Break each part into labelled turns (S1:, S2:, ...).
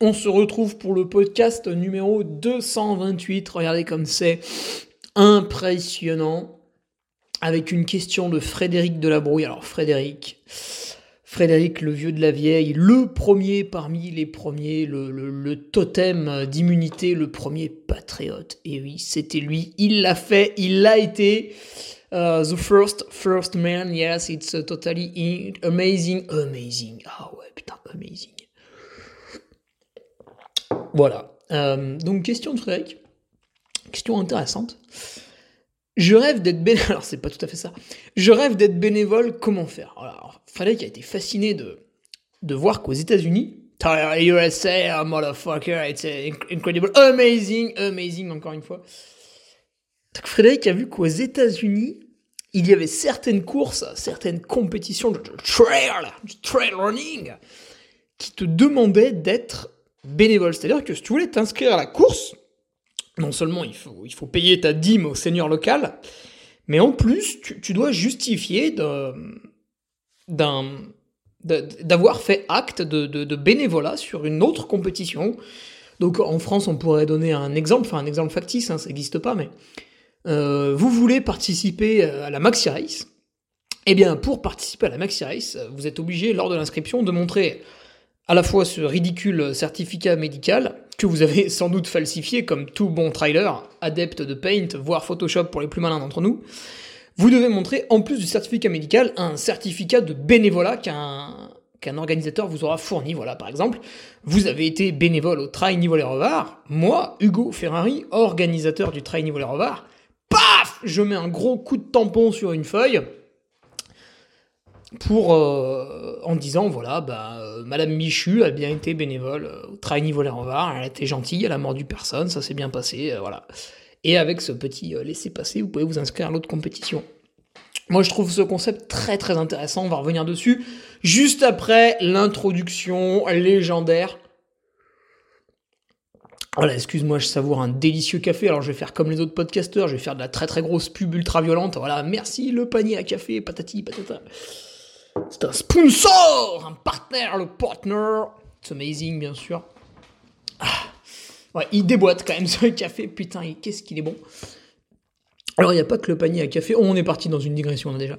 S1: on se retrouve pour le podcast numéro 228. Regardez comme c'est impressionnant. Avec une question de Frédéric Delabrouille. Alors Frédéric, Frédéric le vieux de la vieille, le premier parmi les premiers, le, totem d'immunité, le premier patriote. Et oui, c'était lui, il l'a fait, il l'a été. Uh, the first, first man, yes, it's totally amazing, amazing. Ah ouais, putain, amazing. Voilà. Euh, donc, question de Frédéric. Question intéressante. Je rêve d'être bénévole. Alors, c'est pas tout à fait ça. Je rêve d'être bénévole, comment faire? Alors, Frédéric a été fasciné de, de voir qu'aux États-Unis, USA, motherfucker, it's incredible, amazing, amazing, encore une fois. Frédéric a vu qu'aux États-Unis, il y avait certaines courses, certaines compétitions de trail, du trail running, qui te demandaient d'être bénévole. C'est-à-dire que si tu voulais t'inscrire à la course, non seulement il faut, il faut payer ta dîme au seigneur local, mais en plus, tu, dois justifier d'avoir fait acte de, bénévolat sur une autre compétition. Donc en France, on pourrait donner un exemple, enfin un exemple factice, hein, ça n'existe pas, mais euh, vous voulez participer à la Maxi Race. Eh bien, pour participer à la Maxi Race, vous êtes obligé, lors de l'inscription, de montrer à la fois ce ridicule certificat médical que vous avez sans doute falsifié comme tout bon trailer, adepte de Paint, voire Photoshop pour les plus malins d'entre nous, vous devez montrer en plus du certificat médical un certificat de bénévolat qu'un qu'un organisateur vous aura fourni. Voilà, par exemple, vous avez été bénévole au Trail Revards. Moi, Hugo Ferrari, organisateur du Trail Niveau les Revards, paf! Je mets un gros coup de tampon sur une feuille pour euh, en disant voilà bah euh, Madame Michu a bien été bénévole euh, au Traini voler en elle a été gentille, elle a mordu personne, ça s'est bien passé, voilà. Et avec ce petit laisser passer, vous pouvez vous inscrire à l'autre compétition. Moi, je trouve ce concept très très intéressant. On va revenir dessus juste après l'introduction légendaire. Voilà, excuse-moi, je savoure un délicieux café. Alors, je vais faire comme les autres podcasteurs, je vais faire de la très très grosse pub ultra violente. Voilà, merci le panier à café, patati patata. C'est un sponsor, un partenaire, le partner. C'est amazing, bien sûr. Ah. Ouais, il déboîte quand même ce café. Putain, qu'est-ce qu'il est bon. Alors, il n'y a pas que le panier à café. Oh, on est parti dans une digression, déjà.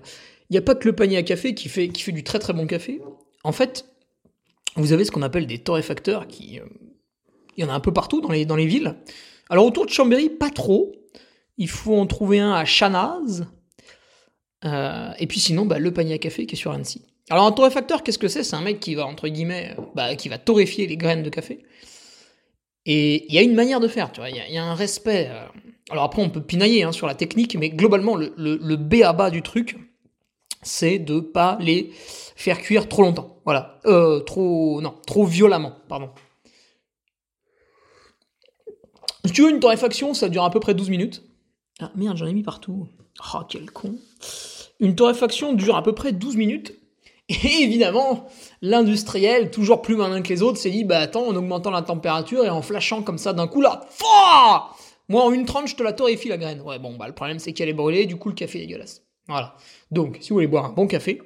S1: Il n'y a pas que le panier à café qui fait, qui fait du très très bon café. En fait, vous avez ce qu'on appelle des torréfacteurs qui. Euh, il y en a un peu partout dans les, dans les villes. Alors, autour de Chambéry, pas trop. Il faut en trouver un à Chanaz, euh, et puis sinon, bah, le panier à café qui est sur Annecy. Alors un torréfacteur, qu'est-ce que c'est? C'est un mec qui va, entre guillemets, euh, bah, qui va torréfier les graines de café. Et il y a une manière de faire, tu vois, il y, a un respect. Euh. Alors après, on peut pinailler hein, sur la technique, mais globalement, le, B à bas du truc, c'est de pas les faire cuire trop longtemps. Voilà. Trop. Non, trop violemment, pardon. Si tu veux une torréfaction, ça dure à peu près 12 minutes. Ah merde, j'en ai mis partout. Oh, quel con. Une torréfaction dure à peu près 12 minutes. Et évidemment, l'industriel, toujours plus malin que les autres, s'est dit, bah attends, en augmentant la température et en flashant comme ça d'un coup là, Moi, en une tranche, je te la torréfie la graine. Ouais, bon, bah, le problème, c'est qu'elle est brûlée, du coup, le café est dégueulasse. Voilà. Donc, si vous voulez boire un bon café,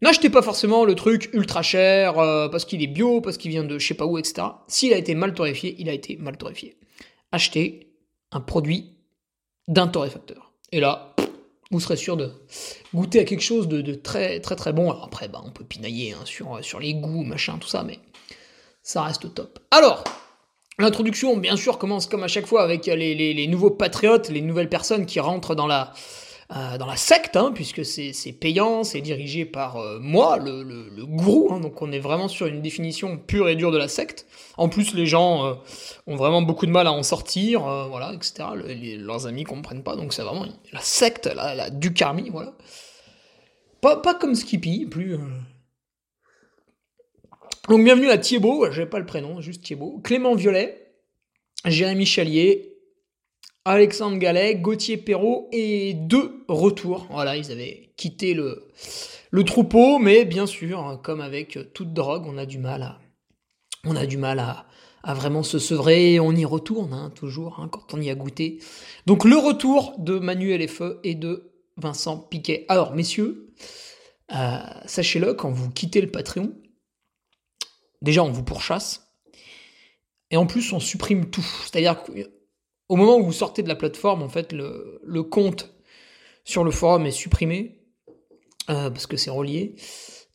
S1: n'achetez pas forcément le truc ultra cher, euh, parce qu'il est bio, parce qu'il vient de je sais pas où, etc. S'il a été mal torréfié, il a été mal torréfié. Achetez un produit d'un torréfacteur. Et là, vous serez sûr de goûter à quelque chose de, très très très bon. Après, bah, on peut pinailler hein, sur, sur les goûts, machin, tout ça, mais ça reste top. Alors, l'introduction, bien sûr, commence comme à chaque fois avec les, nouveaux patriotes, les nouvelles personnes qui rentrent dans la, euh, dans la secte, hein, puisque c'est payant, c'est dirigé par euh, moi, le, le, gourou, hein, donc on est vraiment sur une définition pure et dure de la secte. En plus, les gens euh, ont vraiment beaucoup de mal à en sortir, voilà, etc. leurs amis comprennent pas, donc c'est vraiment la secte, la, la voilà. Pas, pas comme Skippy, plus donc bienvenue à Thiebaud, j'ai pas le prénom, juste Thiebaud, Clément Violet, Jérémy Chalier, Alexandre Gallet, Gauthier Perrault et deux retours. Voilà, ils avaient quitté le, troupeau, mais bien sûr, hein, comme avec toute drogue, on a du mal à, on a du mal à, à vraiment se sevrer, on y retourne hein, toujours hein, quand on y a goûté. Donc le retour de Manuel Feu et de Vincent Piquet. Alors messieurs, euh, sachez-le, quand vous quittez le Patreon, déjà on vous pourchasse, et en plus on supprime tout. C'est-à-dire qu'au moment où vous sortez de la plateforme, en fait, le, compte sur le forum est supprimé, euh, parce que c'est relié.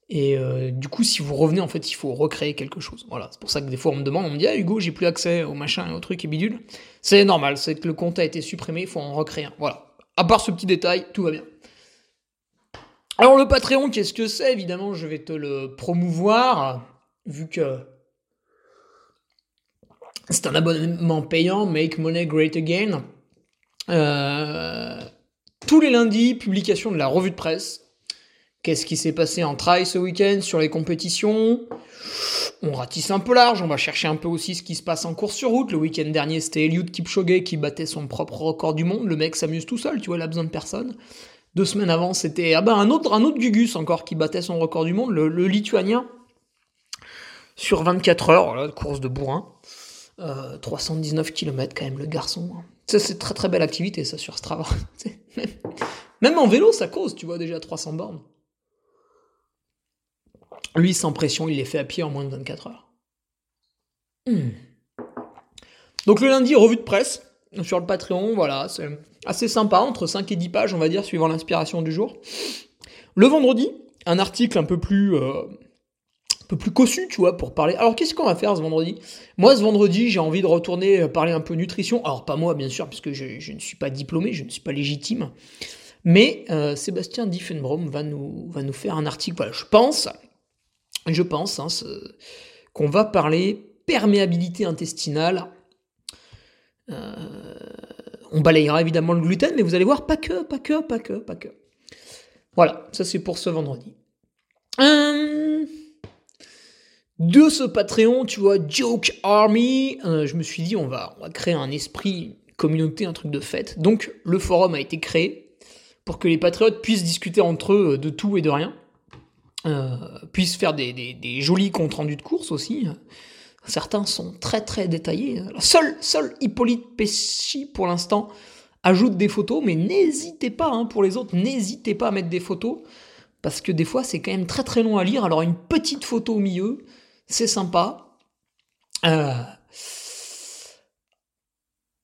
S1: Et euh, du coup, si vous revenez, en fait, il faut recréer quelque chose. Voilà, c'est pour ça que des fois on me demande, on me dit, ah Hugo, j'ai plus accès au machin et au truc et bidule. C'est normal, c'est que le compte a été supprimé, il faut en recréer un. Voilà. À part ce petit détail, tout va bien. Alors le Patreon, qu'est-ce que c'est? Évidemment, je vais te le promouvoir vu que c'est un abonnement payant, Make Money Great Again. Euh, tous les lundis, publication de la revue de presse. Qu'est-ce qui s'est passé en trail ce week-end sur les compétitions? On ratisse un peu large, on va chercher un peu aussi ce qui se passe en course sur route. Le week-end dernier, c'était Eliud Kipchoge qui battait son propre record du monde. Le mec s'amuse tout seul, tu vois, il a besoin de personne. Deux semaines avant, c'était ah ben, un autre, un autre Gugus encore qui battait son record du monde, le Lituanien sur 24 heures, course de bourrin. 319 euh, km quand même le garçon. Ça c'est très très belle activité ça sur Strava. même en vélo ça cause, tu vois déjà 300 bornes. Lui sans pression, il les fait à pied en moins de 24 heures. Hmm. Donc le lundi, revue de presse sur le Patreon, voilà, c'est assez sympa, entre 5 et 10 pages on va dire, suivant l'inspiration du jour. Le vendredi, un article un peu plus... Euh, peu plus cossu, tu vois, pour parler. Alors, qu'est-ce qu'on va faire ce vendredi? Moi, ce vendredi, j'ai envie de retourner euh, parler un peu nutrition. Alors, pas moi, bien sûr, puisque je, je ne suis pas diplômé, je ne suis pas légitime. Mais euh, Sébastien Diffenbrom va nous, va nous faire un article. Voilà, je pense, je pense hein, qu'on va parler perméabilité intestinale. Euh, on balayera évidemment le gluten, mais vous allez voir, pas que, pas que, pas que, pas que. Voilà, ça c'est pour ce vendredi. De ce Patreon, tu vois, Joke Army, euh, je me suis dit, on va, créer un esprit, communauté, un truc de fête. Donc, le forum a été créé pour que les patriotes puissent discuter entre eux euh, de tout et de rien, euh, puissent faire des, jolis comptes rendus de course aussi. Certains sont très très détaillés. Seul, seul Hippolyte Pesci, pour l'instant, ajoute des photos, mais n'hésitez pas, hein, pour les autres, n'hésitez pas à mettre des photos, parce que des fois, c'est quand même très très long à lire. Alors, une petite photo au milieu, c'est sympa. Euh,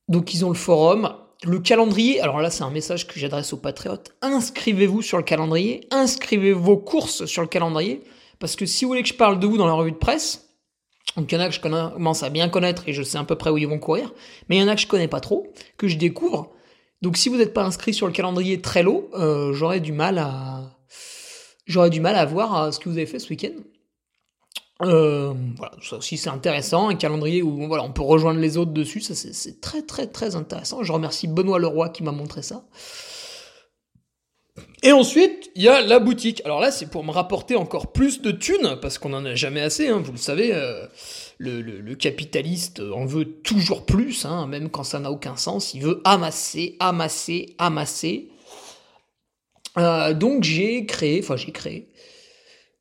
S1: donc ils ont le forum. Le calendrier, alors là c'est un message que j'adresse aux patriotes, inscrivez-vous sur le calendrier, inscrivez vos courses sur le calendrier, parce que si vous voulez que je parle de vous dans la revue de presse, donc il y en a que je commence à bien connaître et je sais à peu près où ils vont courir, mais il y en a que je connais pas trop, que je découvre. Donc si vous n'êtes pas inscrit sur le calendrier très euh, j'aurais du mal à j'aurais du mal à voir euh, ce que vous avez fait ce week-end. Euh, voilà, ça aussi c'est intéressant, un calendrier où voilà, on peut rejoindre les autres dessus, ça c'est très très très intéressant. Je remercie Benoît Leroy qui m'a montré ça. Et ensuite, il y a la boutique. Alors là, c'est pour me rapporter encore plus de thunes, parce qu'on en a jamais assez, hein, vous le savez. Euh, le, capitaliste en veut toujours plus, hein, même quand ça n'a aucun sens. Il veut amasser, amasser, amasser. Euh, donc j'ai créé, enfin j'ai créé,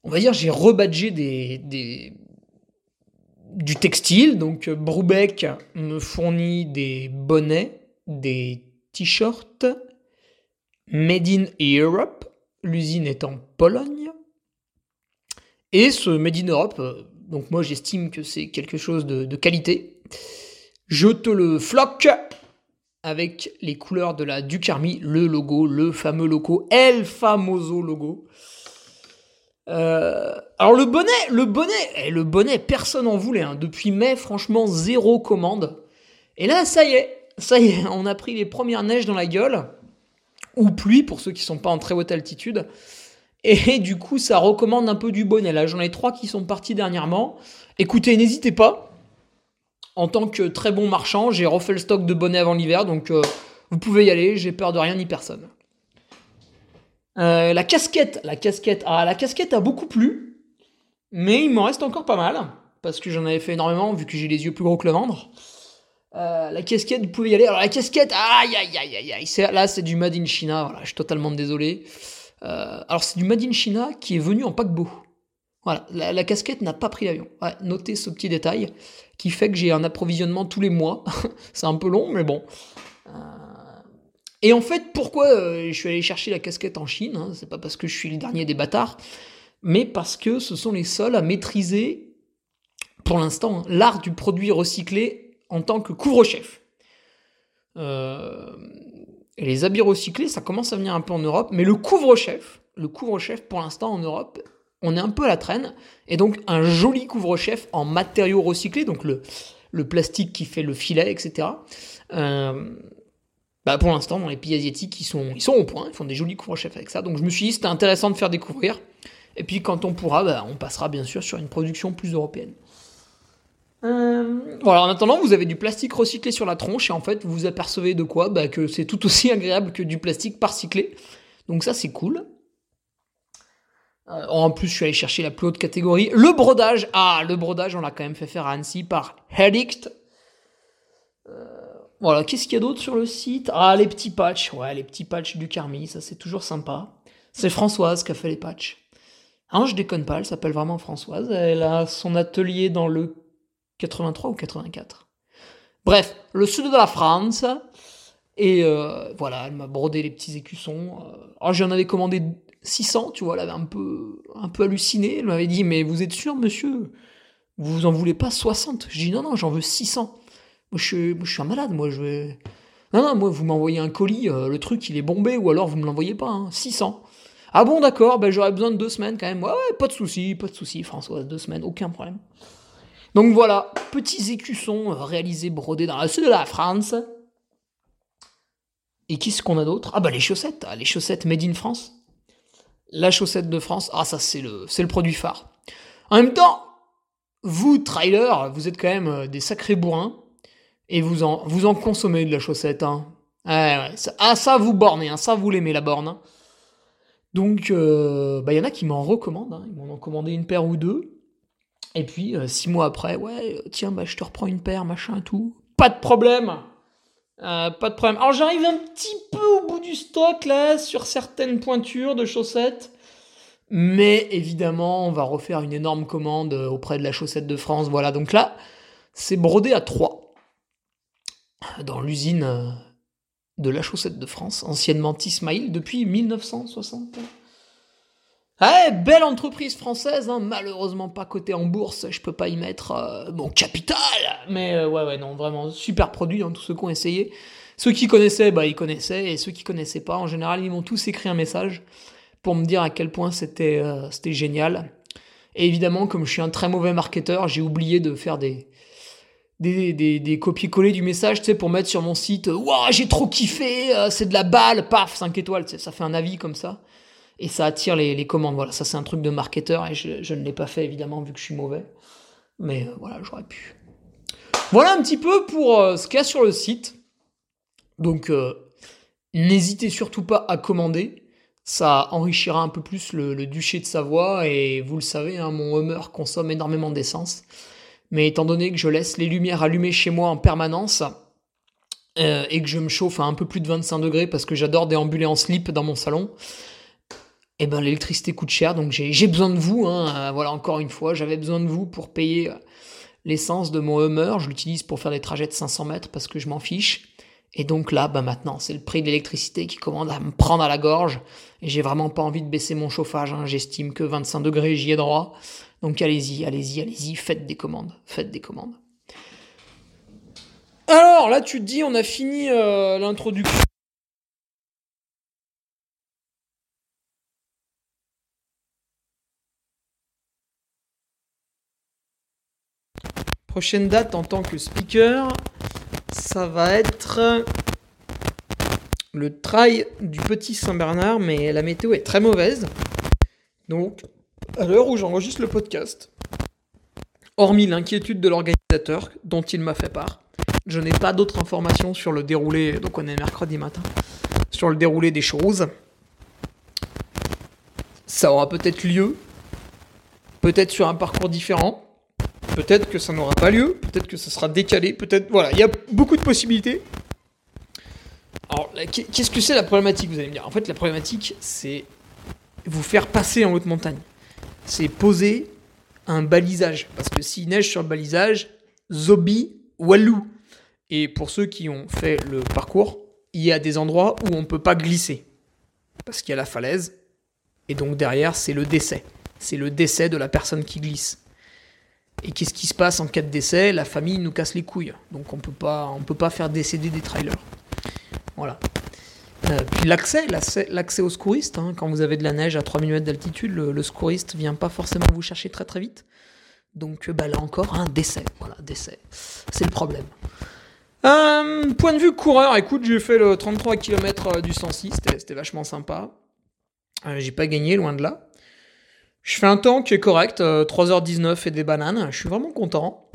S1: on va dire, j'ai rebadgé des, du textile. Donc Brubeck me fournit des bonnets, des t-shirts made in Europe, l'usine est en Pologne. Et ce made in Europe, euh, donc moi j'estime que c'est quelque chose de, qualité. Je te le floque avec les couleurs de la Duc Army, le logo, le fameux logo, El Famoso logo. Euh, alors le bonnet, le bonnet, eh, le bonnet, personne en voulait. Hein. Depuis mai, franchement, zéro commande. Et là, ça y est, ça y est, on a pris les premières neiges dans la gueule, ou pluie pour ceux qui sont pas en très haute altitude. Et du coup, ça recommande un peu du bonnet. Là, j'en ai trois qui sont partis dernièrement. Écoutez, n'hésitez pas. En tant que très bon marchand, j'ai refait le stock de bonnets avant l'hiver, donc euh, vous pouvez y aller. J'ai peur de rien ni personne. Euh, la casquette, la casquette, ah, la casquette a beaucoup plu, mais il m'en reste encore pas mal parce que j'en avais fait énormément vu que j'ai les yeux plus gros que le ventre. Euh, la casquette, vous pouvez y aller. Alors la casquette, aïe aïe aïe aïe aïe, là c'est du Made in China. Voilà, je suis totalement désolé. Euh, alors c'est du Made in China qui est venu en paquebot. Voilà, la, casquette n'a pas pris l'avion. Notez ce petit détail qui fait que j'ai un approvisionnement tous les mois. c'est un peu long, mais bon. Et en fait, pourquoi euh, je suis allé chercher la casquette en Chine hein, C'est pas parce que je suis le dernier des bâtards, mais parce que ce sont les seuls à maîtriser, pour l'instant, hein, l'art du produit recyclé en tant que couvre-chef. Euh, les habits recyclés, ça commence à venir un peu en Europe, mais le couvre-chef, le couvre-chef pour l'instant en Europe, on est un peu à la traîne. Et donc un joli couvre-chef en matériaux recyclés, donc le, plastique qui fait le filet, etc. bah pour l'instant, dans les pays asiatiques, ils sont, ils sont au point, ils font des jolis couvre-chefs avec ça. Donc je me suis dit, c'était intéressant de faire découvrir. Et puis quand on pourra, bah, on passera bien sûr sur une production plus européenne. Euh, voilà, en attendant, vous avez du plastique recyclé sur la tronche et en fait, vous vous apercevez de quoi bah, Que c'est tout aussi agréable que du plastique pas recyclé. Donc ça, c'est cool. Euh, en plus, je suis allé chercher la plus haute catégorie. Le brodage. Ah, le brodage, on l'a quand même fait faire à Annecy par Hedict. Euh, voilà, qu'est-ce qu'il y a d'autre sur le site? Ah, les petits patchs. Ouais, les petits patchs du Carmi, ça c'est toujours sympa. C'est Françoise qui a fait les patchs. Hein, je déconne pas, elle s'appelle vraiment Françoise. Elle a son atelier dans le 83 ou 84. Bref, le sud de la France. Et euh, voilà, elle m'a brodé les petits écussons. Euh, alors j'en avais commandé 600, tu vois, elle avait un peu, un peu halluciné. Elle m'avait dit, mais vous êtes sûr, monsieur? Vous en voulez pas 60 Je dis, non, non, j'en veux 600. Je, suis, un malade, moi, je vais... Non, non, moi, vous m'envoyez un colis, euh, le truc, il est bombé, ou alors vous me l'envoyez pas, hein, 600. Ah bon, d'accord, ben j'aurais besoin de deux semaines quand même. Ouais, pas de souci, pas de souci, Françoise, deux semaines, aucun problème. Donc voilà, petits écussons euh, réalisés, brodés dans le sud de la France. Et qu'est-ce qu'on a d'autre? Ah bah les chaussettes, ah, les chaussettes made in France. La chaussette de France, ah ça c'est le, c'est le produit phare. En même temps, vous, trailer, vous êtes quand même euh, des sacrés bourrins. Et vous en, consommez de la chaussette. Hein. ah ça vous bornez, hein, ça vous l'aimez la borne. Hein. Donc, euh, bah, il y en a qui m'en recommandent. Ils m'en ont commandé une paire ou deux. Et puis, euh, six mois après, ouais, tiens, bah, je te reprends une paire, machin, tout. Pas de problème. Euh, pas de problème. Alors, j'arrive un petit peu au bout du stock, là, sur certaines pointures de chaussettes. Mais évidemment, on va refaire une énorme commande euh, auprès de la chaussette de France. Voilà, donc là, c'est brodé à 3. Dans l'usine de la chaussette de France, anciennement T-Smile, depuis 1960. Eh, belle entreprise française, hein, malheureusement pas cotée en bourse, je peux pas y mettre euh, mon capital. Mais euh, ouais, ouais, non, vraiment super produit, hein, tous ceux qui ont essayé. Ceux qui connaissaient, bah ils connaissaient, et ceux qui connaissaient pas, en général, ils m'ont tous écrit un message pour me dire à quel point c'était euh, c'était génial. Et évidemment, comme je suis un très mauvais marketeur, j'ai oublié de faire des des, des, des copier-coller du message, tu sais, pour mettre sur mon site, waouh, j'ai trop kiffé, c'est de la balle, paf, 5 étoiles, ça fait un avis comme ça et ça attire les, commandes. Voilà, ça c'est un truc de marketeur et je, ne l'ai pas fait évidemment vu que je suis mauvais. Mais euh, voilà, j'aurais pu. Voilà un petit peu pour euh, ce qu'il y a sur le site. Donc euh, n'hésitez surtout pas à commander. Ça enrichira un peu plus le, duché de Savoie et vous le savez, hein, mon Hummer consomme énormément d'essence. Mais étant donné que je laisse les lumières allumées chez moi en permanence, et que je me chauffe à un peu plus de 25 degrés parce que j'adore déambuler en slip dans mon salon, eh ben l'électricité coûte cher, donc j'ai besoin de vous. Hein, euh, voilà, encore une fois, j'avais besoin de vous pour payer euh, l'essence de mon Hummer, je l'utilise pour faire des trajets de 500 mètres parce que je m'en fiche. Et donc là, bah maintenant, c'est le prix de l'électricité qui commande à me prendre à la gorge. Et j'ai vraiment pas envie de baisser mon chauffage. Hein. J'estime que 25 degrés, j'y ai droit. Donc allez-y, allez-y, allez-y, faites des commandes. Faites des commandes. Alors là, tu te dis, on a fini euh, l'introduction. Prochaine date en tant que speaker, ça va être le trail du petit Saint-Bernard, mais la météo est très mauvaise. Donc, à l'heure où j'enregistre le podcast, hormis l'inquiétude de l'organisateur dont il m'a fait part, je n'ai pas d'autres informations sur le déroulé, donc on est mercredi matin, sur le déroulé des choses. Ça aura peut-être lieu, peut-être sur un parcours différent, peut-être que ça n'aura pas lieu, peut-être que ça sera décalé, peut-être. Voilà, il y a beaucoup de possibilités. Alors, qu'est-ce que c'est la problématique, vous allez me dire? En fait, la problématique, c'est vous faire passer en haute montagne. C'est poser un balisage. Parce que s'il neige sur le balisage, Zobi, Walou. Et pour ceux qui ont fait le parcours, il y a des endroits où on ne peut pas glisser. Parce qu'il y a la falaise. Et donc derrière, c'est le décès. C'est le décès de la personne qui glisse. Et qu'est-ce qui se passe en cas de décès? La famille nous casse les couilles. Donc on peut pas, on peut pas faire décéder des trailers. Voilà. Euh, puis l'accès, l'accès aux secouristes, hein. quand vous avez de la neige à 3000 mètres d'altitude, le, le, secouriste vient pas forcément vous chercher très très vite. Donc bah, là encore, un décès. Voilà, décès. C'est le problème. Euh, point de vue coureur, écoute, j'ai fait le 33 km euh, du 106, c'était vachement sympa. j'ai pas gagné, loin de là. Je fais un temps qui est correct, 3h19 euh, et des bananes, je suis vraiment content.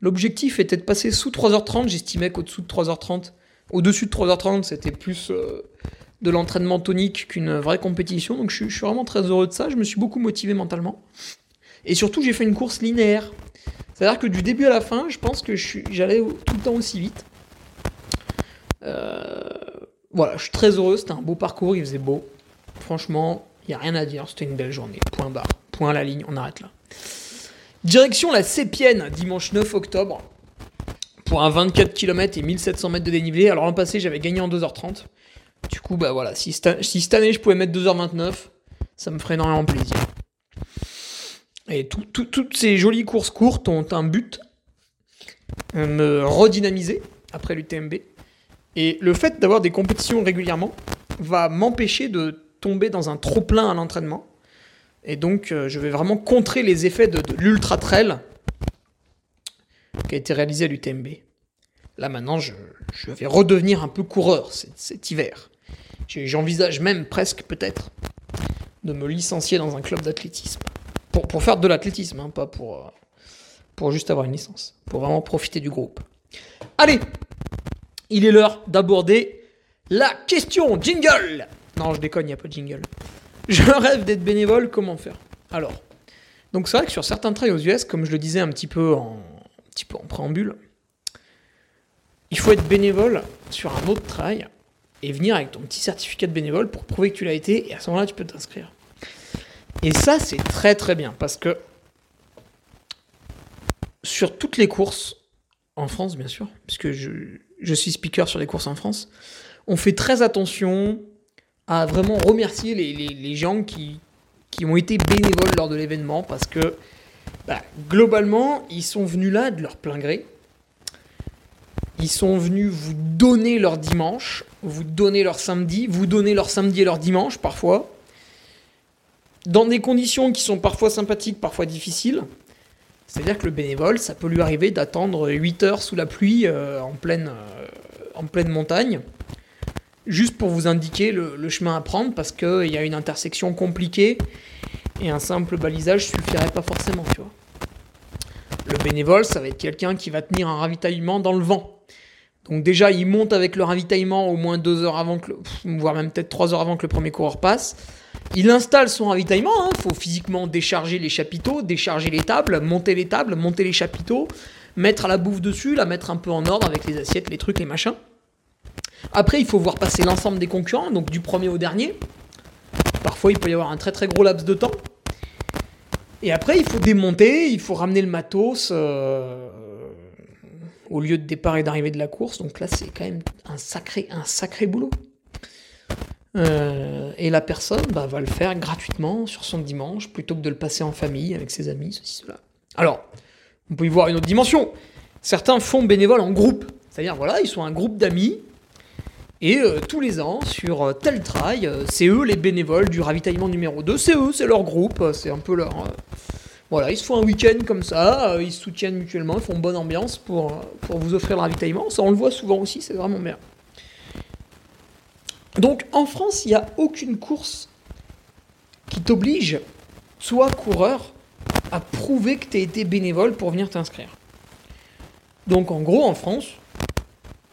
S1: L'objectif était de passer sous 3h30, j'estimais qu'au-dessous de 3h30, au-dessus de 3h30, c'était plus euh, de l'entraînement tonique qu'une vraie compétition, donc je, suis vraiment très heureux de ça, je me suis beaucoup motivé mentalement. Et surtout, j'ai fait une course linéaire. C'est-à-dire que du début à la fin, je pense que j'allais tout le temps aussi vite. Euh, voilà, je suis très heureux, c'était un beau parcours, il faisait beau. Franchement, il n'y a rien à dire, c'était une belle journée. Point barre. Point la ligne, on arrête là. Direction la Sépienne, dimanche 9 octobre. Pour un 24 km et 1700 mètres de dénivelé. Alors l'an passé, j'avais gagné en 2h30. Du coup, bah voilà, si, cette année je pouvais mettre 2h29, ça me ferait énormément plaisir. Et toutes ces jolies courses courtes ont un but, euh, me redynamiser après l'UTMB. Et le fait d'avoir des compétitions régulièrement va m'empêcher de tomber dans un trop-plein à l'entraînement. Et donc, euh, je vais vraiment contrer les effets de, l'ultra trail qui a été réalisé à l'UTMB. Là, maintenant, je, vais redevenir un peu coureur cet, hiver. J'envisage même presque, peut-être, de me licencier dans un club d'athlétisme. Pour, pour, faire de l'athlétisme, hein, pas pour, euh, pour juste avoir une licence. Pour vraiment profiter du groupe. Allez Il est l'heure d'aborder la question jingle non, je déconne, il n'y a pas de jingle. Je rêve d'être bénévole, comment faire? Alors, donc c'est vrai que sur certains trails aux US, comme je le disais un petit peu en, petit peu en préambule, il faut être bénévole sur un autre trail et venir avec ton petit certificat de bénévole pour prouver que tu l'as été, et à ce moment-là, tu peux t'inscrire. Et ça, c'est très très bien, parce que sur toutes les courses, en France bien sûr, puisque je, je suis speaker sur les courses en France, on fait très attention à vraiment remercier les, gens qui, qui, ont été bénévoles lors de l'événement parce que bah, globalement, ils sont venus là de leur plein gré. Ils sont venus vous donner leur dimanche, vous donner leur samedi, vous donner leur samedi et leur dimanche parfois, dans des conditions qui sont parfois sympathiques, parfois difficiles. C'est-à-dire que le bénévole, ça peut lui arriver d'attendre 8 heures sous la pluie euh, euh, en pleine montagne juste pour vous indiquer le, chemin à prendre parce qu'il y a une intersection compliquée et un simple balisage suffirait pas forcément, tu vois. Le bénévole, ça va être quelqu'un qui va tenir un ravitaillement dans le vent. Donc déjà, il monte avec le ravitaillement au moins deux heures avant que, voire même peut-être trois heures avant que le premier coureur passe. Il installe son ravitaillement. Il hein. faut physiquement décharger les chapiteaux, décharger les tables, monter les tables, monter les chapiteaux, mettre à la bouffe dessus, la mettre un peu en ordre avec les assiettes, les trucs, les machins. Après, il faut voir passer l'ensemble des concurrents, donc du premier au dernier. Parfois, il peut y avoir un très très gros laps de temps. Et après, il faut démonter, il faut ramener le matos euh, au lieu de départ et d'arrivée de la course. Donc là, c'est quand même un sacré, un sacré boulot. Euh, et la personne bah, va le faire gratuitement sur son dimanche plutôt que de le passer en famille avec ses amis, ceci, cela. Alors, on peut y voir une autre dimension. Certains font bénévole en groupe. C'est-à-dire, voilà, ils sont un groupe d'amis. Et euh, tous les ans, sur euh, tel trail, c'est eux les bénévoles du ravitaillement numéro 2. C'est eux, c'est leur groupe, c'est un peu leur. voilà, ils se font un week-end comme ça, ils se soutiennent mutuellement, ils font bonne ambiance pour, pour vous offrir le ravitaillement. Ça, on le voit souvent aussi, c'est vraiment bien. Donc en France, il n'y a aucune course qui t'oblige, soit coureur, à prouver que tu as été bénévole pour venir t'inscrire. Donc en gros, en France,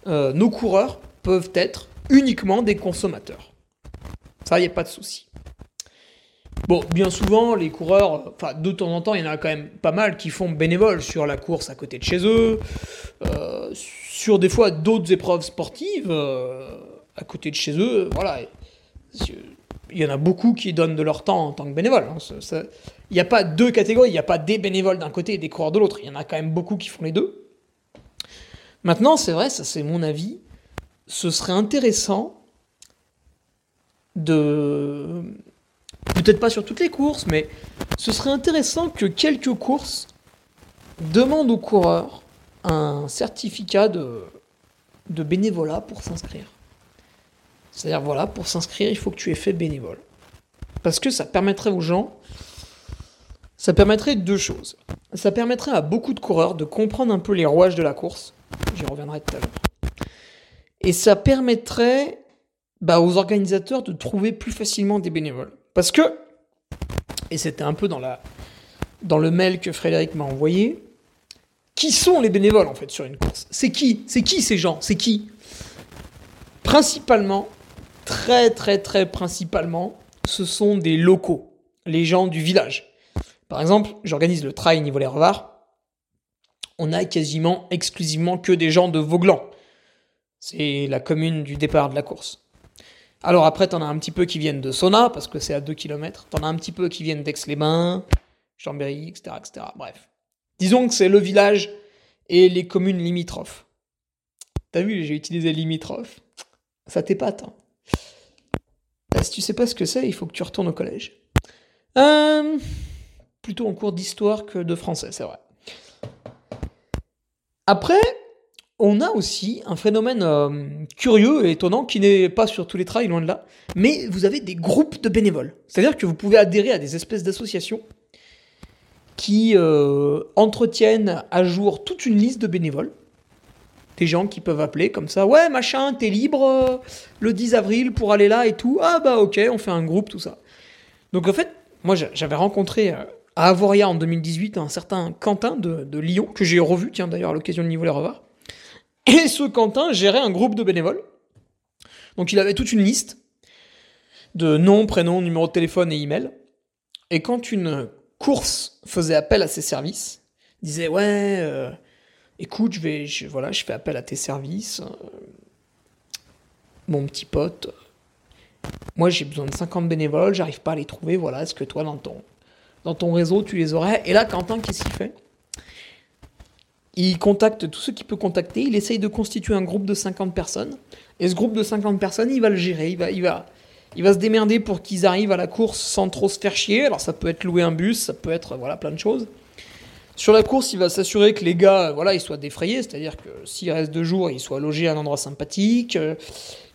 S1: euh, nos coureurs peuvent être uniquement des consommateurs. Ça, il n'y a pas de souci. Bon, bien souvent, les coureurs, enfin, de temps en temps, il y en a quand même pas mal qui font bénévole sur la course à côté de chez eux, euh, sur des fois d'autres épreuves sportives. Euh, à côté de chez eux, voilà. Il y en a beaucoup qui donnent de leur temps en tant que bénévoles. Hein. il n'y a pas deux catégories, il n'y a pas des bénévoles d'un côté et des coureurs de l'autre. Il y en a quand même beaucoup qui font les deux. Maintenant, c'est vrai, ça c'est mon avis, ce serait intéressant de... Peut-être pas sur toutes les courses, mais ce serait intéressant que quelques courses demandent aux coureurs un certificat de, de bénévolat pour s'inscrire. C'est-à-dire, voilà, pour s'inscrire, il faut que tu aies fait bénévole. Parce que ça permettrait aux gens, ça permettrait deux choses. Ça permettrait à beaucoup de coureurs de comprendre un peu les rouages de la course. J'y reviendrai tout à l'heure. Et ça permettrait bah, aux organisateurs de trouver plus facilement des bénévoles. Parce que, et c'était un peu dans, le mail que Frédéric m'a envoyé, qui sont les bénévoles en fait sur une course? C'est qui? C'est qui ces gens? C'est qui? Principalement, très très très principalement, ce sont des locaux, les gens du village. Par exemple, j'organise le trail niveau les revards. On a quasiment exclusivement que des gens de Vauglan. C'est la commune du départ de la course. Alors après, t'en as un petit peu qui viennent de Sona, parce que c'est à 2 km. T'en as un petit peu qui viennent d'Aix-les-Bains, Chambéry, etc., etc. Bref. Disons que c'est le village et les communes limitrophes. T'as vu, j'ai utilisé limitrophes. Ça t'épate. Hein si tu sais pas ce que c'est, il faut que tu retournes au collège. Euh, plutôt en cours d'histoire que de français, c'est vrai. Après, on a aussi un phénomène euh, curieux et étonnant qui n'est pas sur tous les trails, loin de là, mais vous avez des groupes de bénévoles. C'est-à-dire que vous pouvez adhérer à des espèces d'associations qui euh, entretiennent à jour toute une liste de bénévoles des gens qui peuvent appeler comme ça, ouais, machin, t'es libre euh, le 10 avril pour aller là et tout. Ah bah ok, on fait un groupe, tout ça. Donc en fait, moi j'avais rencontré à Avoria en 2018 un certain Quentin de, Lyon, que j'ai revu, tiens d'ailleurs à l'occasion de Niveau les Revards. Et ce Quentin gérait un groupe de bénévoles. Donc il avait toute une liste de noms, prénoms, numéros de téléphone et email. Et quand une course faisait appel à ses services, disait ouais, euh, écoute, je vais, voilà, je fais appel à tes services, euh, mon petit pote. Moi, j'ai besoin de 50 bénévoles, j'arrive pas à les trouver. Voilà, est-ce que toi, dans dans ton réseau, tu les aurais? Et là, Quentin, qu'est-ce qu'il fait? Il contacte tous ceux qu'il peut contacter. Il essaye de constituer un groupe de 50 personnes. Et ce groupe de 50 personnes, il va le gérer. Il va, il va, il va se démerder pour qu'ils arrivent à la course sans trop se faire chier. Alors, ça peut être louer un bus, ça peut être voilà plein de choses. Sur la course, il va s'assurer que les gars, voilà, ils soient défrayés, c'est-à-dire que s'il reste deux jours, ils soient logés à un endroit sympathique, euh,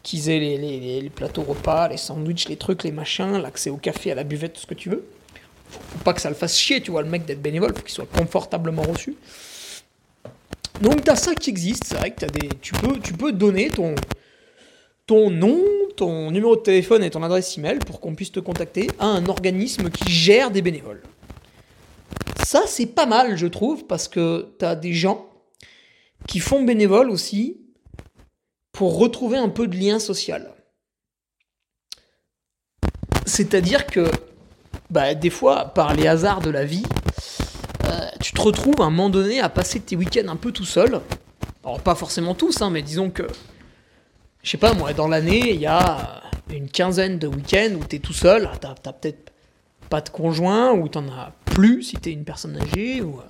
S1: qu'ils aient les, plateaux repas, les sandwichs, les trucs, les machins, l'accès au café, à la buvette, tout ce que tu veux. Faut, pas que ça le fasse chier, tu vois, le mec d'être bénévole, faut qu'il soit confortablement reçu. Donc t'as ça qui existe, c'est vrai que as des, tu peux, tu peux donner ton, ton nom, ton numéro de téléphone et ton adresse email pour qu'on puisse te contacter à un organisme qui gère des bénévoles. Ça, c'est pas mal, je trouve, parce que tu as des gens qui font bénévole aussi pour retrouver un peu de lien social. C'est-à-dire que, bah, des fois, par les hasards de la vie, euh, tu te retrouves à un moment donné à passer tes week-ends un peu tout seul. Alors, pas forcément tous, hein, mais disons que, je sais pas, moi, dans l'année, il y a une quinzaine de week-ends où tu es tout seul. Tu as, peut-être pas de conjoint, ou t'en as plus si t'es une personne âgée, ou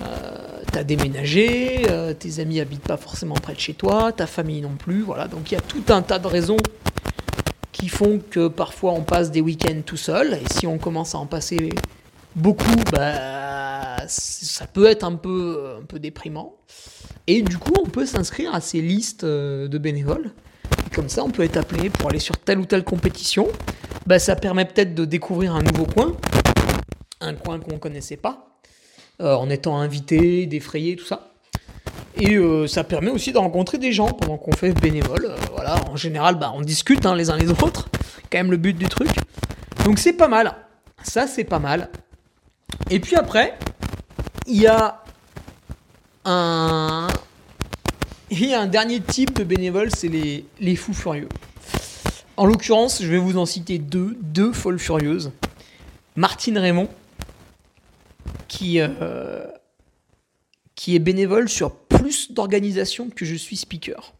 S1: euh, t'as déménagé, euh, tes amis habitent pas forcément près de chez toi, ta famille non plus, voilà. Donc il y a tout un tas de raisons qui font que parfois on passe des week-ends tout seul, et si on commence à en passer beaucoup, bah, ça peut être un peu, un peu déprimant. Et du coup, on peut s'inscrire à ces listes euh, de bénévoles. Comme ça, on peut être appelé pour aller sur telle ou telle compétition. Bah, ça permet peut-être de découvrir un nouveau coin, un coin qu'on ne connaissait pas, euh, en étant invité, défrayé, tout ça. Et euh, ça permet aussi de rencontrer des gens pendant qu'on fait bénévole. voilà, en général, bah, on discute hein, les uns les autres. Quand même le but du truc. Donc c'est pas mal. Ça, c'est pas mal. Et puis après, il y a un. Il un dernier type de bénévoles, c'est les, les fous furieux. En l'occurrence, je vais vous en citer deux, deux folles furieuses. Martine Raymond, qui, euh, qui est bénévole sur plus d'organisations que je suis speaker.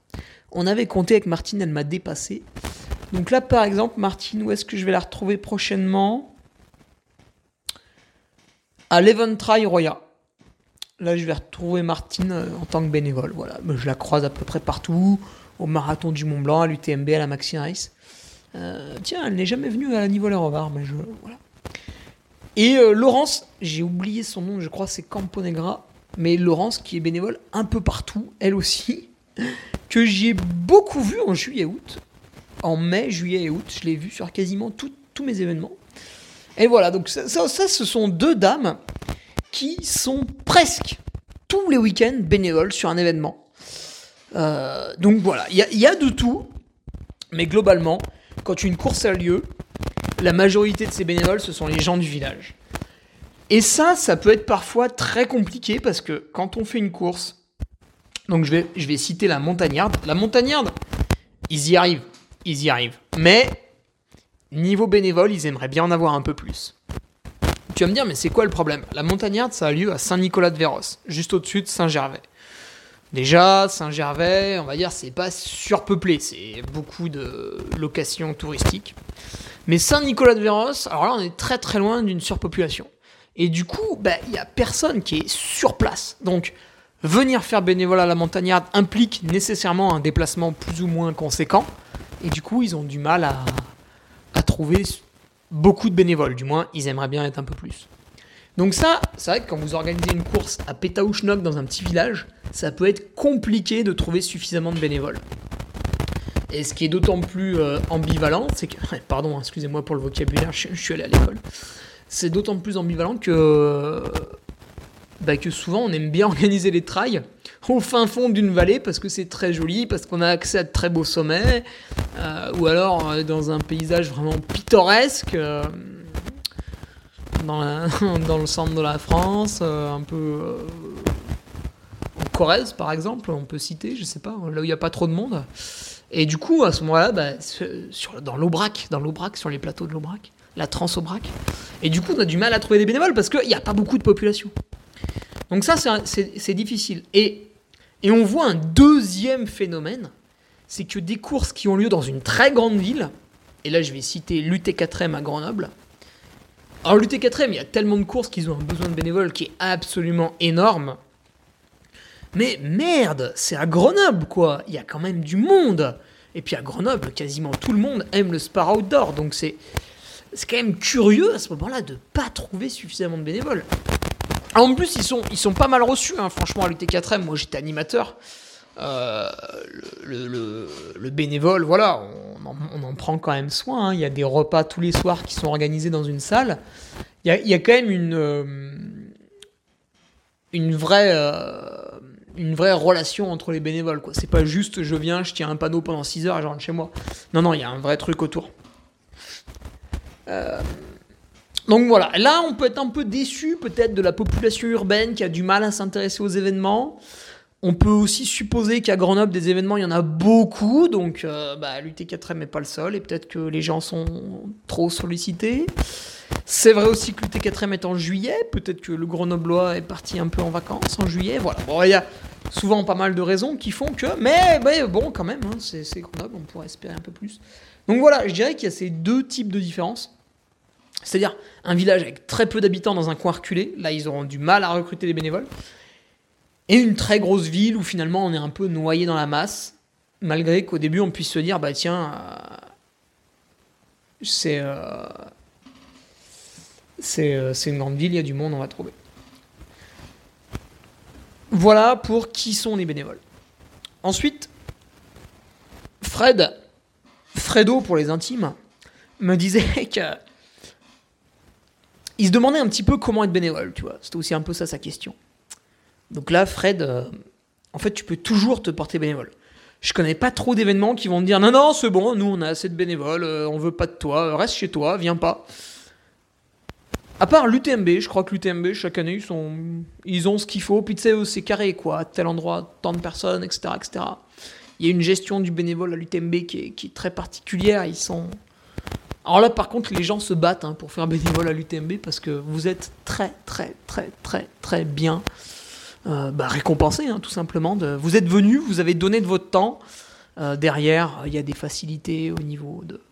S1: On avait compté avec Martine, elle m'a dépassé. Donc là, par exemple, Martine, où est-ce que je vais la retrouver prochainement? À l'Eventry Roya. Là, je vais retrouver Martine euh, en tant que bénévole. Voilà, je la croise à peu près partout, au marathon du Mont Blanc, à l'UTMB, à la Maxi Race. Euh, tiens, elle n'est jamais venue à la niveau Revar, mais je voilà. Et euh, Laurence, j'ai oublié son nom, je crois c'est Camponegra, mais Laurence qui est bénévole un peu partout, elle aussi, que j'ai beaucoup vu en juillet-août, en mai, juillet et août, je l'ai vu sur quasiment tous mes événements. Et voilà, donc ça, ça, ce sont deux dames qui sont presque tous les week-ends bénévoles sur un événement. Euh, donc voilà, il y, a de tout, mais globalement, quand une course a lieu, la majorité de ces bénévoles, ce sont les gens du village. Et ça, ça peut être parfois très compliqué parce que quand on fait une course, donc je vais, je vais citer la montagnarde. La montagnarde, ils y arrivent, ils y arrivent. Mais niveau bénévole, ils aimeraient bien en avoir un peu plus. Tu vas me dire, mais c'est quoi le problème? La montagnarde, ça a lieu à Saint-Nicolas-de-Véros, juste au-dessus de Saint-Gervais. Déjà, Saint-Gervais, on va dire, c'est pas surpeuplé, c'est beaucoup de locations touristiques. Mais Saint-Nicolas-de-Véros, alors là, on est très très loin d'une surpopulation. Et du coup, bah, il n'y a personne qui est sur place. Donc, venir faire bénévolat à la montagnarde implique nécessairement un déplacement plus ou moins conséquent. Et du coup, ils ont du mal à trouver beaucoup de bénévoles, du moins ils aimeraient bien être un peu plus. Donc ça, c'est vrai que quand vous organisez une course à Pétaouchnok dans un petit village, ça peut être compliqué de trouver suffisamment de bénévoles. Et ce qui est d'autant plus euh, ambivalent, c'est que... Pardon, excusez-moi pour le vocabulaire, je, suis allé à l'école. C'est d'autant plus ambivalent que... Bah, que souvent on aime bien organiser les trails au fin fond d'une vallée parce que c'est très joli, parce qu'on a accès à de très beaux sommets, euh, ou alors euh, dans un paysage vraiment pittoresque, euh, dans, dans, le centre de la France, un peu en Corrèze par exemple, on peut citer, je sais pas, là où il n'y a pas trop de monde. Et du coup, à ce moment-là, bah, dans l'Aubrac, dans l'Aubrac, sur les plateaux de l'Aubrac, la Trans-Aubrac, et du coup, on a du mal à trouver des bénévoles parce qu'il n'y a pas beaucoup de population. Donc ça, c'est difficile. Et et on voit un deuxième phénomène, c'est que des courses qui ont lieu dans une très grande ville, et là je vais citer l'UT4M à Grenoble. Alors l'UT4M, il y a tellement de courses qu'ils ont un besoin de bénévoles qui est absolument énorme. Mais merde, c'est à Grenoble quoi, il y a quand même du monde. Et puis à Grenoble, quasiment tout le monde aime le sport outdoor, donc c'est c'est quand même curieux à ce moment-là de pas trouver suffisamment de bénévoles. En plus, ils sont, ils sont pas mal reçus, hein, franchement, à l'UT4M. Moi, j'étais animateur. Euh, le, bénévole, voilà, on en, prend quand même soin. Hein. Il y a des repas tous les soirs qui sont organisés dans une salle. Il y a, quand même une, euh, une, vraie, euh, une vraie relation entre les bénévoles. C'est pas juste je viens, je tiens un panneau pendant 6 heures et je rentre chez moi. Non, non, il y a un vrai truc autour. Donc voilà, là on peut être un peu déçu peut-être de la population urbaine qui a du mal à s'intéresser aux événements. On peut aussi supposer qu'à Grenoble, des événements, il y en a beaucoup, donc euh, bah, l'UT4M n'est pas le seul, et peut-être que les gens sont trop sollicités. C'est vrai aussi que l'UT4M est en juillet, peut-être que le Grenoblois est parti un peu en vacances en juillet, voilà. Bon, il y a souvent pas mal de raisons qui font que... Mais, bon, quand même, hein, c'est Grenoble, on pourrait espérer un peu plus. Donc voilà, je dirais qu'il y a ces deux types de différences. C'est-à-dire un village avec très peu d'habitants dans un coin reculé, là ils auront du mal à recruter des bénévoles. Et une très grosse ville où finalement on est un peu noyé dans la masse, malgré qu'au début on puisse se dire, bah tiens, euh, c'est euh, euh, c'est une grande ville, il y a du monde, on va trouver. Voilà pour qui sont les bénévoles. Ensuite, Fred, Fredo pour les intimes, me disait que il se demandait un petit peu comment être bénévole, tu vois. C'était aussi un peu ça sa question. Donc là, Fred, euh, en fait, tu peux toujours te porter bénévole. Je connais pas trop d'événements qui vont te dire non, non, c'est bon, nous on a assez de bénévoles, euh, on veut pas de toi, reste chez toi, viens pas. À part l'UTMB, je crois que l'UTMB, chaque année, ils, sont, ils ont ce qu'il faut. Puis tu sais, c'est carré, quoi. tel endroit, tant de personnes, etc.. Il y a une gestion du bénévole à l'UTMB qui qui est, très particulière. Ils sont. Alors là, par contre, les gens se battent hein, pour faire bénévole à l'UTMB parce que vous êtes très, très, très, très, très bien euh, bah, récompensé, hein, tout simplement. Vous êtes venu, vous avez donné de votre temps. Euh, derrière, il y a des facilités au niveau de,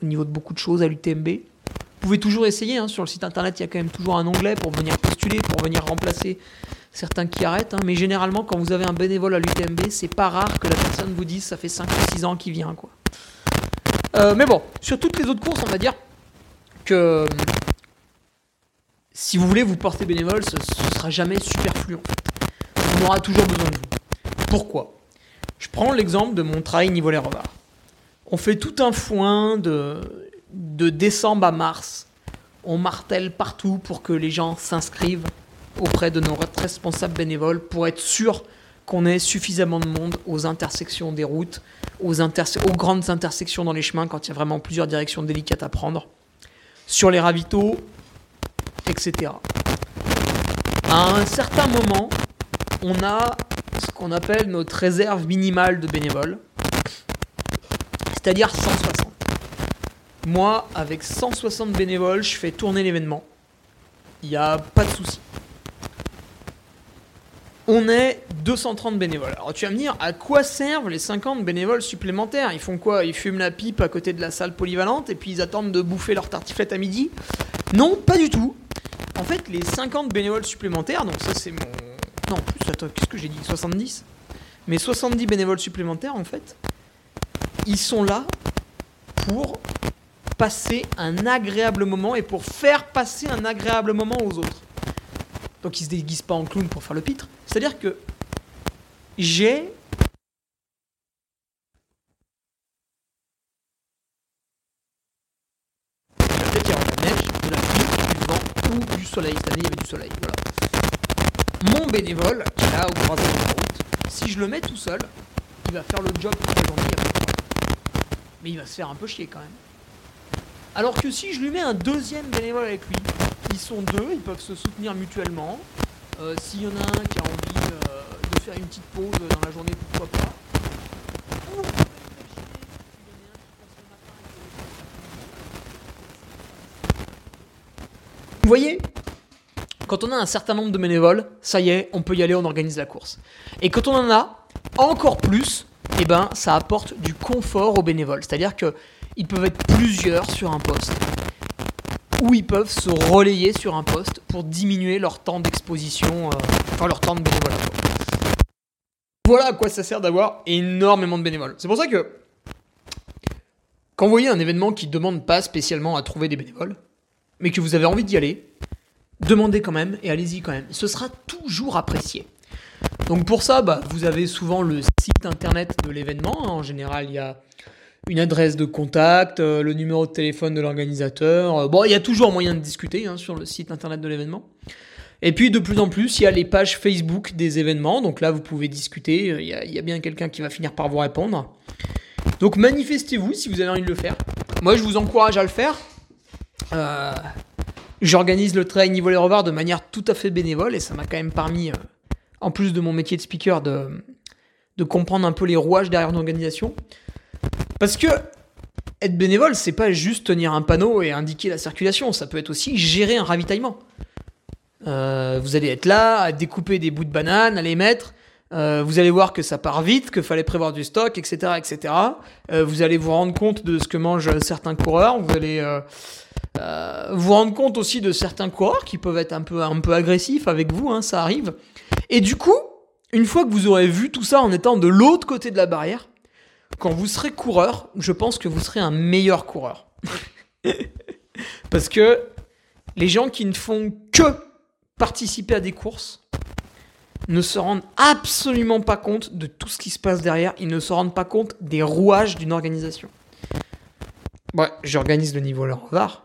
S1: de beaucoup de choses à l'UTMB. Vous pouvez toujours essayer, hein, sur le site internet, il y a quand même toujours un onglet pour venir postuler, pour venir remplacer certains qui arrêtent. Mais généralement, quand vous avez un bénévole à l'UTMB, c'est pas rare que la personne vous dise ça fait 5 ou 6 ans qu'il vient. Quoi. Euh, mais bon, sur toutes les autres courses, on va dire que si vous voulez vous porter bénévole, ce, ne sera jamais superflu. En fait. On aura toujours besoin de vous. Pourquoi? Je prends l'exemple de mon travail niveau les revards. On fait tout un foin de de décembre à mars, on martèle partout pour que les gens s'inscrivent auprès de nos responsables bénévoles pour être sûr qu'on ait suffisamment de monde aux intersections des routes, aux, grandes intersections dans les chemins quand il y a vraiment plusieurs directions délicates à prendre, sur les ravitaux, etc. À un certain moment, on a ce qu'on appelle notre réserve minimale de bénévoles, c'est-à-dire 160. Moi, avec 160 bénévoles, je fais tourner l'événement. Il n'y a pas de souci. On est 230 bénévoles. Alors tu vas me dire, à quoi servent les 50 bénévoles supplémentaires? Ils font quoi? Ils fument la pipe à côté de la salle polyvalente et puis ils attendent de bouffer leur tartiflette à midi? Non, pas du tout. En fait, les 50 bénévoles supplémentaires, donc ça c'est mon... Non, plus, attends, qu'est-ce que j'ai dit? 70 Mais 70 bénévoles supplémentaires, en fait, ils sont là pour passer un agréable moment et pour faire passer un agréable moment aux autres. Donc ils se déguisent pas en clown pour faire le pitre. C'est-à-dire que j'ai du vent ou du soleil. Cette année, il y avait du soleil. Voilà. Mon bénévole, qui est là au croisement de la route, si je le mets tout seul, il va faire le job. Mais il va se faire un peu chier quand même. Alors que si je lui mets un deuxième bénévole avec lui, ils sont deux, ils peuvent se soutenir mutuellement. Euh, s'il y en a un qui a envie une petite pause dans la journée, pourquoi pas. Vous voyez Quand on a un certain nombre de bénévoles, ça y est, on peut y aller, on organise la course. Et quand on en a encore plus, eh ben, ça apporte du confort aux bénévoles. C'est-à-dire que ils peuvent être plusieurs sur un poste, ou ils peuvent se relayer sur un poste pour diminuer leur temps d'exposition, euh, enfin leur temps de bénévolat. Voilà à quoi ça sert d'avoir énormément de bénévoles. C'est pour ça que quand vous voyez un événement qui ne demande pas spécialement à trouver des bénévoles, mais que vous avez envie d'y aller, demandez quand même et allez-y quand même. Ce sera toujours apprécié. Donc pour ça, bah, vous avez souvent le site internet de l'événement. En général, il y a une adresse de contact, euh, le numéro de téléphone de l'organisateur. Euh, bon, il y a toujours moyen de discuter hein, sur le site internet de l'événement. Et puis de plus en plus, il y a les pages Facebook des événements. Donc là, vous pouvez discuter. Euh, il y a, bien quelqu'un qui va finir par vous répondre. Donc manifestez-vous si vous avez envie de le faire. Moi, je vous encourage à le faire. J'organise le trail niveau les revards de manière tout à fait bénévole et ça m'a quand même permis, en plus de mon métier de speaker, de, de comprendre un peu les rouages derrière une organisation. Parce que être bénévole, c'est pas juste tenir un panneau et indiquer la circulation, ça peut être aussi gérer un ravitaillement. Euh, vous allez être là à découper des bouts de banane, à les mettre. Euh, vous allez voir que ça part vite, qu'il fallait prévoir du stock, etc., etc. Euh, vous allez vous rendre compte de ce que mangent certains coureurs. Vous allez vous rendre compte aussi de certains coureurs qui peuvent être un peu, un peu agressifs avec vous, hein, ça arrive. Et du coup, une fois que vous aurez vu tout ça en étant de l'autre côté de la barrière, quand vous serez coureur, je pense que vous serez un meilleur coureur. Parce que les gens qui ne font que participer à des courses ne se rendent absolument pas compte de tout ce qui se passe derrière. Ils ne se rendent pas compte des rouages d'une organisation. Ouais, j'organise le niveau leur var.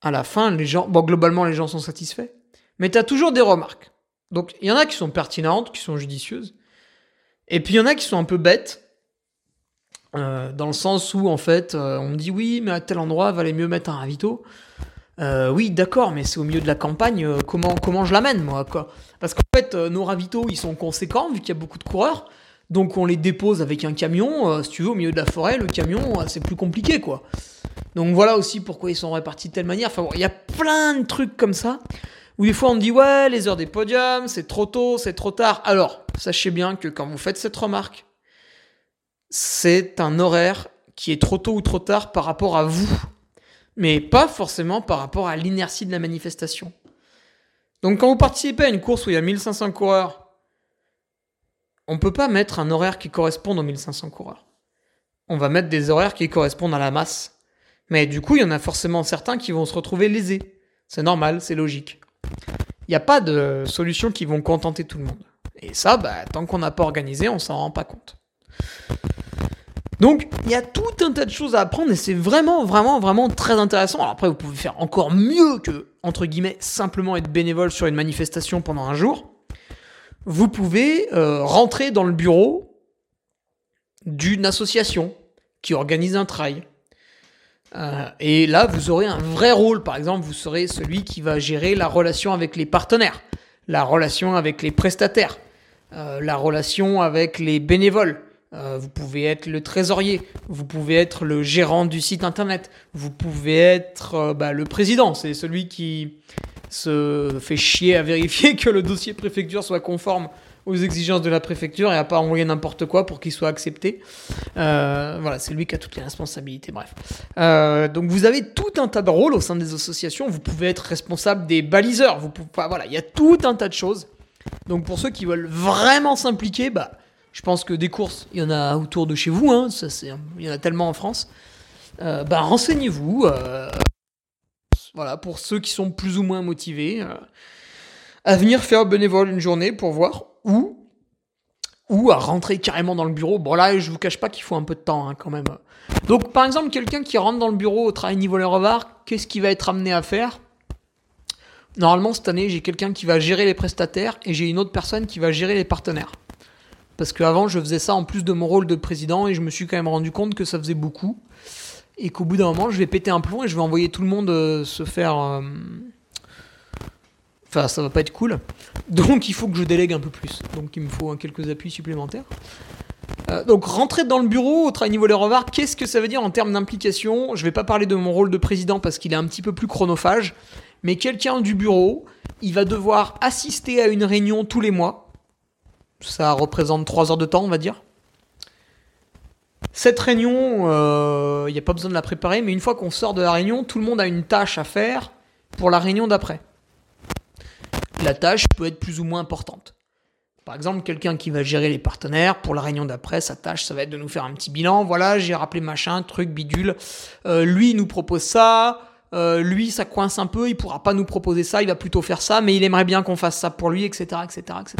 S1: À la fin, les gens, bon, globalement, les gens sont satisfaits. Mais tu as toujours des remarques. Donc, il y en a qui sont pertinentes, qui sont judicieuses. Et puis, il y en a qui sont un peu bêtes. Euh, dans le sens où, en fait, euh, on me dit oui, mais à tel endroit, valait mieux mettre un ravito. Euh, oui, d'accord, mais c'est au milieu de la campagne. comment, comment je l'amène, moi quoi? Parce qu'en fait, nos ravitaux, ils sont conséquents, vu qu'il y a beaucoup de coureurs. Donc, on les dépose avec un camion. si tu veux, au milieu de la forêt, le camion, c'est plus compliqué, quoi. Donc, voilà aussi pourquoi ils sont répartis de telle manière. Enfin, il y a plein de trucs comme ça. Où des fois, on me dit, ouais, les heures des podiums, c'est trop tôt, c'est trop tard. Alors, sachez bien que quand vous faites cette remarque, c'est un horaire qui est trop tôt ou trop tard par rapport à vous, mais pas forcément par rapport à l'inertie de la manifestation. Donc quand vous participez à une course où il y a 1500 coureurs, on ne peut pas mettre un horaire qui corresponde aux 1500 coureurs. On va mettre des horaires qui correspondent à la masse. Mais du coup, il y en a forcément certains qui vont se retrouver lésés. C'est normal, c'est logique. Il n'y a pas de solutions qui vont contenter tout le monde. Et ça, bah, tant qu'on n'a pas organisé, on s'en rend pas compte. Donc, il y a tout un tas de choses à apprendre et c'est vraiment, vraiment, vraiment très intéressant. Après, vous pouvez faire encore mieux que, entre guillemets, simplement être bénévole sur une manifestation pendant un jour. Vous pouvez euh, rentrer dans le bureau d'une association qui organise un trail. Euh, et là, vous aurez un vrai rôle. Par exemple, vous serez celui qui va gérer la relation avec les partenaires, la relation avec les prestataires, euh, la relation avec les bénévoles, euh, vous pouvez être le trésorier, vous pouvez être le gérant du site internet, vous pouvez être euh, bah, le président, c'est celui qui se fait chier à vérifier que le dossier préfecture soit conforme aux exigences de la préfecture et à pas envoyer n'importe quoi pour qu'il soit accepté. Euh, voilà, c'est lui qui a toutes les responsabilités, bref. donc vous avez tout un tas de rôles au sein des associations, vous pouvez être responsable des baliseurs, vous pouvez, voilà, il y a tout un tas de choses. Donc pour ceux qui veulent vraiment s'impliquer, bah je pense que des courses, il y en a autour de chez vous, hein, ça, il y en a tellement en France. Euh, bah, renseignez-vous. Euh, voilà, pour ceux qui sont plus ou moins motivés, euh, à venir faire bénévole une journée pour voir où ou à rentrer carrément dans le bureau. Bon là, je vous cache pas qu'il faut un peu de temps hein, quand même. Donc par exemple, quelqu'un qui rentre dans le bureau au travail niveau le revard, qu'est-ce qu'il va être amené à faire? Normalement cette année, j'ai quelqu'un qui va gérer les prestataires et j'ai une autre personne qui va gérer les partenaires. Parce qu'avant, je faisais ça en plus de mon rôle de président et je me suis quand même rendu compte que ça faisait beaucoup. Et qu'au bout d'un moment, je vais péter un plomb et je vais envoyer tout le monde euh, se faire. Euh, enfin, ça va pas être cool. Donc, il faut que je délègue un peu plus. Donc, il me faut quelques appuis supplémentaires. Euh, donc, rentrer dans le bureau au niveau les revards, qu'est-ce que ça veut dire en termes d'implication? Je vais pas parler de mon rôle de président parce qu'il est un petit peu plus chronophage. Mais quelqu'un du bureau, il va devoir assister à une réunion tous les mois ça représente 3 heures de temps, on va dire. Cette réunion, il euh, n'y a pas besoin de la préparer, mais une fois qu'on sort de la réunion, tout le monde a une tâche à faire pour la réunion d'après. La tâche peut être plus ou moins importante. Par exemple, quelqu'un qui va gérer les partenaires, pour la réunion d'après, sa tâche, ça va être de nous faire un petit bilan. Voilà, j'ai rappelé machin, truc, bidule. Euh, lui, il nous propose ça. Euh, lui, ça coince un peu, il pourra pas nous proposer ça, il va plutôt faire ça, mais il aimerait bien qu'on fasse ça pour lui, etc., etc., etc.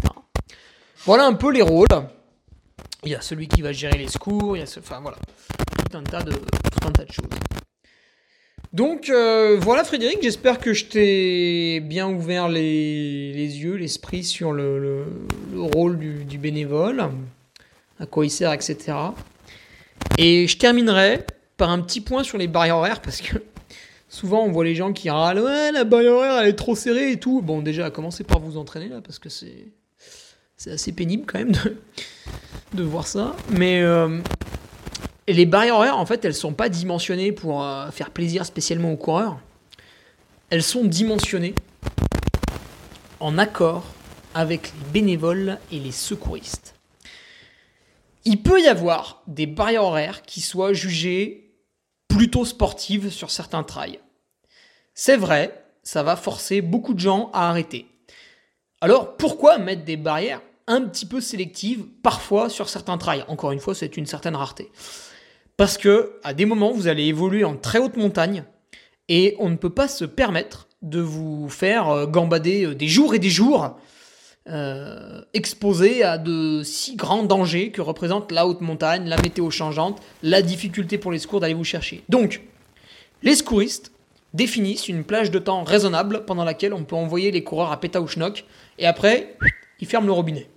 S1: Voilà un peu les rôles. Il y a celui qui va gérer les secours, il y a ce, enfin voilà, tout un tas de, un tas de choses. Donc euh, voilà Frédéric, j'espère que je t'ai bien ouvert les, yeux, l'esprit sur le, le, rôle du, du, bénévole, à quoi il sert, etc. Et je terminerai par un petit point sur les barrières horaires parce que souvent on voit les gens qui râlent ouais la barrière horaire elle est trop serrée et tout. Bon déjà commencez par vous entraîner là parce que c'est c'est assez pénible quand même de, voir ça. Mais euh, les barrières horaires, en fait, elles sont pas dimensionnées pour euh, faire plaisir spécialement aux coureurs. Elles sont dimensionnées en accord avec les bénévoles et les secouristes. Il peut y avoir des barrières horaires qui soient jugées plutôt sportives sur certains trails. c'est vrai, ça va forcer beaucoup de gens à arrêter. Alors pourquoi mettre des barrières un petit peu sélectives parfois sur certains trails? Encore une fois, c'est une certaine rareté. Parce que à des moments, vous allez évoluer en très haute montagne et on ne peut pas se permettre de vous faire euh, gambader euh, des jours et des jours euh, exposé à de si grands dangers que représente la haute montagne, la météo changeante, la difficulté pour les secours d'aller vous chercher. Donc, les secouristes définissent une plage de temps raisonnable pendant laquelle on peut envoyer les coureurs à péta ou schnock, et après, ils ferment le robinet.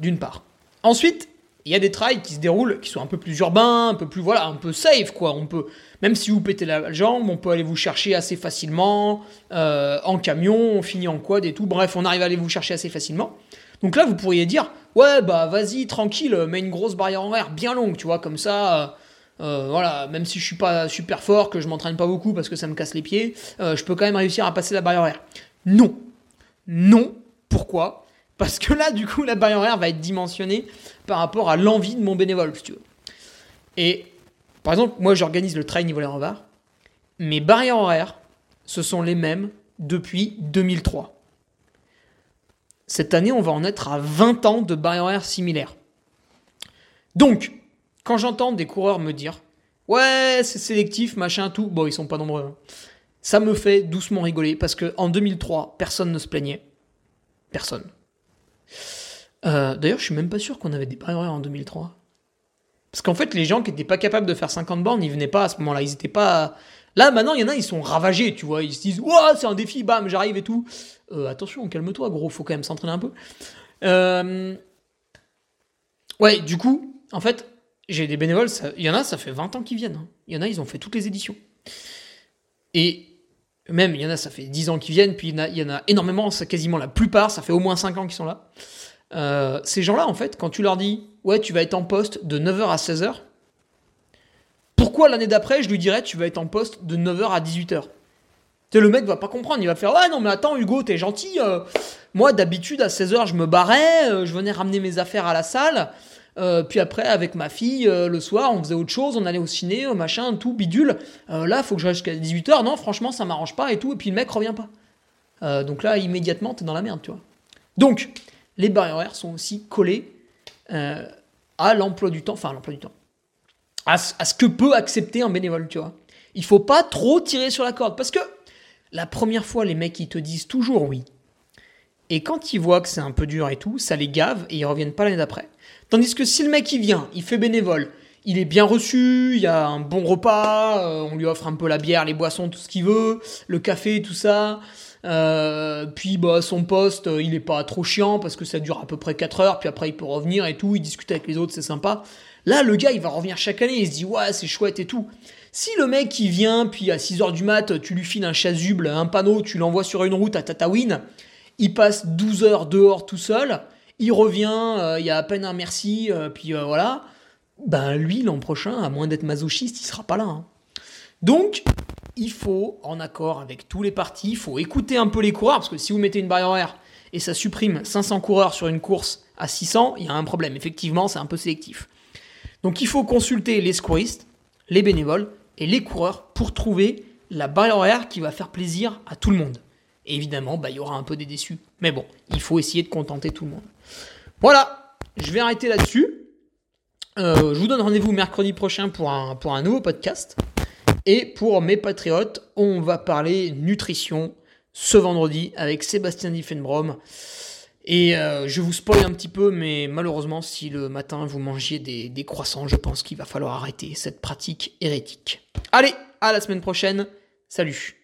S1: D'une part. Ensuite, il y a des trails qui se déroulent, qui sont un peu plus urbains, un peu plus, voilà, un peu safe, quoi. On peut, même si vous pétez la jambe, on peut aller vous chercher assez facilement, euh, en camion, on finit en quad et tout. Bref, on arrive à aller vous chercher assez facilement. Donc là, vous pourriez dire, ouais, bah vas-y, tranquille, mets une grosse barrière en air bien longue, tu vois, comme ça. Euh, euh, voilà, même si je suis pas super fort, que je m'entraîne pas beaucoup parce que ça me casse les pieds, je peux quand même réussir à passer la barrière en air. Non, non. Pourquoi? Parce que là, du coup, la barrière horaire va être dimensionnée par rapport à l'envie de mon bénévole, si tu veux. Et par exemple, moi, j'organise le trail niveau les. Mes barrières horaires, ce sont les mêmes depuis 2003. Cette année, on va en être à 20 ans de barrières horaires similaires. Donc, quand j'entends des coureurs me dire Ouais, c'est sélectif, machin, tout, bon, ils sont pas nombreux. Hein. Ça me fait doucement rigoler parce qu'en 2003, personne ne se plaignait. Personne. Euh, d'ailleurs, je suis même pas sûr qu'on avait des barrières en 2003. Parce qu'en fait, les gens qui n'étaient pas capables de faire 50 bornes, ils venaient pas à ce moment-là. Ils pas. Là, maintenant, il y en a, ils sont ravagés, tu vois. Ils se disent, Ouah, c'est un défi, bam, j'arrive et tout. Euh, attention, calme-toi, gros, faut quand même s'entraîner un peu. Euh, ouais, du coup, en fait, j'ai des bénévoles, il y en a, ça fait 20 ans qu'ils viennent. Hein. Il y en a, ils ont fait toutes les éditions. Et même, il y en a, ça fait 10 ans qu'ils viennent, puis il y, en a, énormément, c'est quasiment la plupart, ça fait au moins 5 ans qu'ils sont là. Euh, ces gens-là, en fait, quand tu leur dis, ouais, tu vas être en poste de 9h à 16h, pourquoi l'année d'après, je lui dirais, tu vas être en poste de 9h à 18h tu le mec va pas comprendre, il va faire Ouais, non, mais attends, Hugo, t'es gentil. Euh, moi, d'habitude, à 16h, je me barrais, euh, je venais ramener mes affaires à la salle. Euh, puis après, avec ma fille, euh, le soir, on faisait autre chose, on allait au ciné, euh, machin, tout, bidule. là, faut que je reste jusqu'à 18h. Non, franchement, ça m'arrange pas et tout. Et puis le mec revient pas. donc là, immédiatement, t'es dans la merde, tu vois. Donc, les barrières sont aussi collées à l'emploi du temps, enfin, à l'emploi du temps. À, à, ce que peut accepter un bénévole, tu vois. Il faut pas trop tirer sur la corde. Parce que la première fois, les mecs, ils te disent toujours oui. Et quand ils voient que c'est un peu dur et tout, ça les gave et ils reviennent pas l'année d'après. Tandis que si le mec il vient, il fait bénévole, il est bien reçu, il y a un bon repas, euh, on lui offre un peu la bière, les boissons, tout ce qu'il veut, le café, tout ça. Euh, puis bah, son poste, euh, il est pas trop chiant parce que ça dure à peu près 4 heures, puis après il peut revenir et tout, il discute avec les autres, c'est sympa. Là, le gars, il va revenir chaque année, il se dit ouais, c'est chouette et tout. Si le mec il vient, puis à 6 heures du mat, tu lui files un chasuble, un panneau, tu l'envoies sur une route à Tatawin, il passe 12 heures dehors tout seul, il revient, euh, il y a à peine un merci, euh, puis euh, voilà. Ben lui, l'an prochain, à moins d'être masochiste, il sera pas là. Hein. Donc, il faut, en accord avec tous les partis, il faut écouter un peu les coureurs, parce que si vous mettez une barrière horaire et ça supprime 500 coureurs sur une course à 600, il y a un problème. Effectivement, c'est un peu sélectif. Donc il faut consulter les secouristes, les bénévoles et les coureurs pour trouver la barrière horaire qui va faire plaisir à tout le monde. Et évidemment, bah, il y aura un peu des déçus. Mais bon, il faut essayer de contenter tout le monde. Voilà, je vais arrêter là-dessus. Euh, je vous donne rendez-vous mercredi prochain pour un, nouveau podcast. Et pour mes patriotes, on va parler nutrition ce vendredi avec Sébastien Diffenbrom. Et euh, je vous spoil un petit peu, mais malheureusement, si le matin vous mangiez des, des croissants, je pense qu'il va falloir arrêter cette pratique hérétique. Allez, à la semaine prochaine. Salut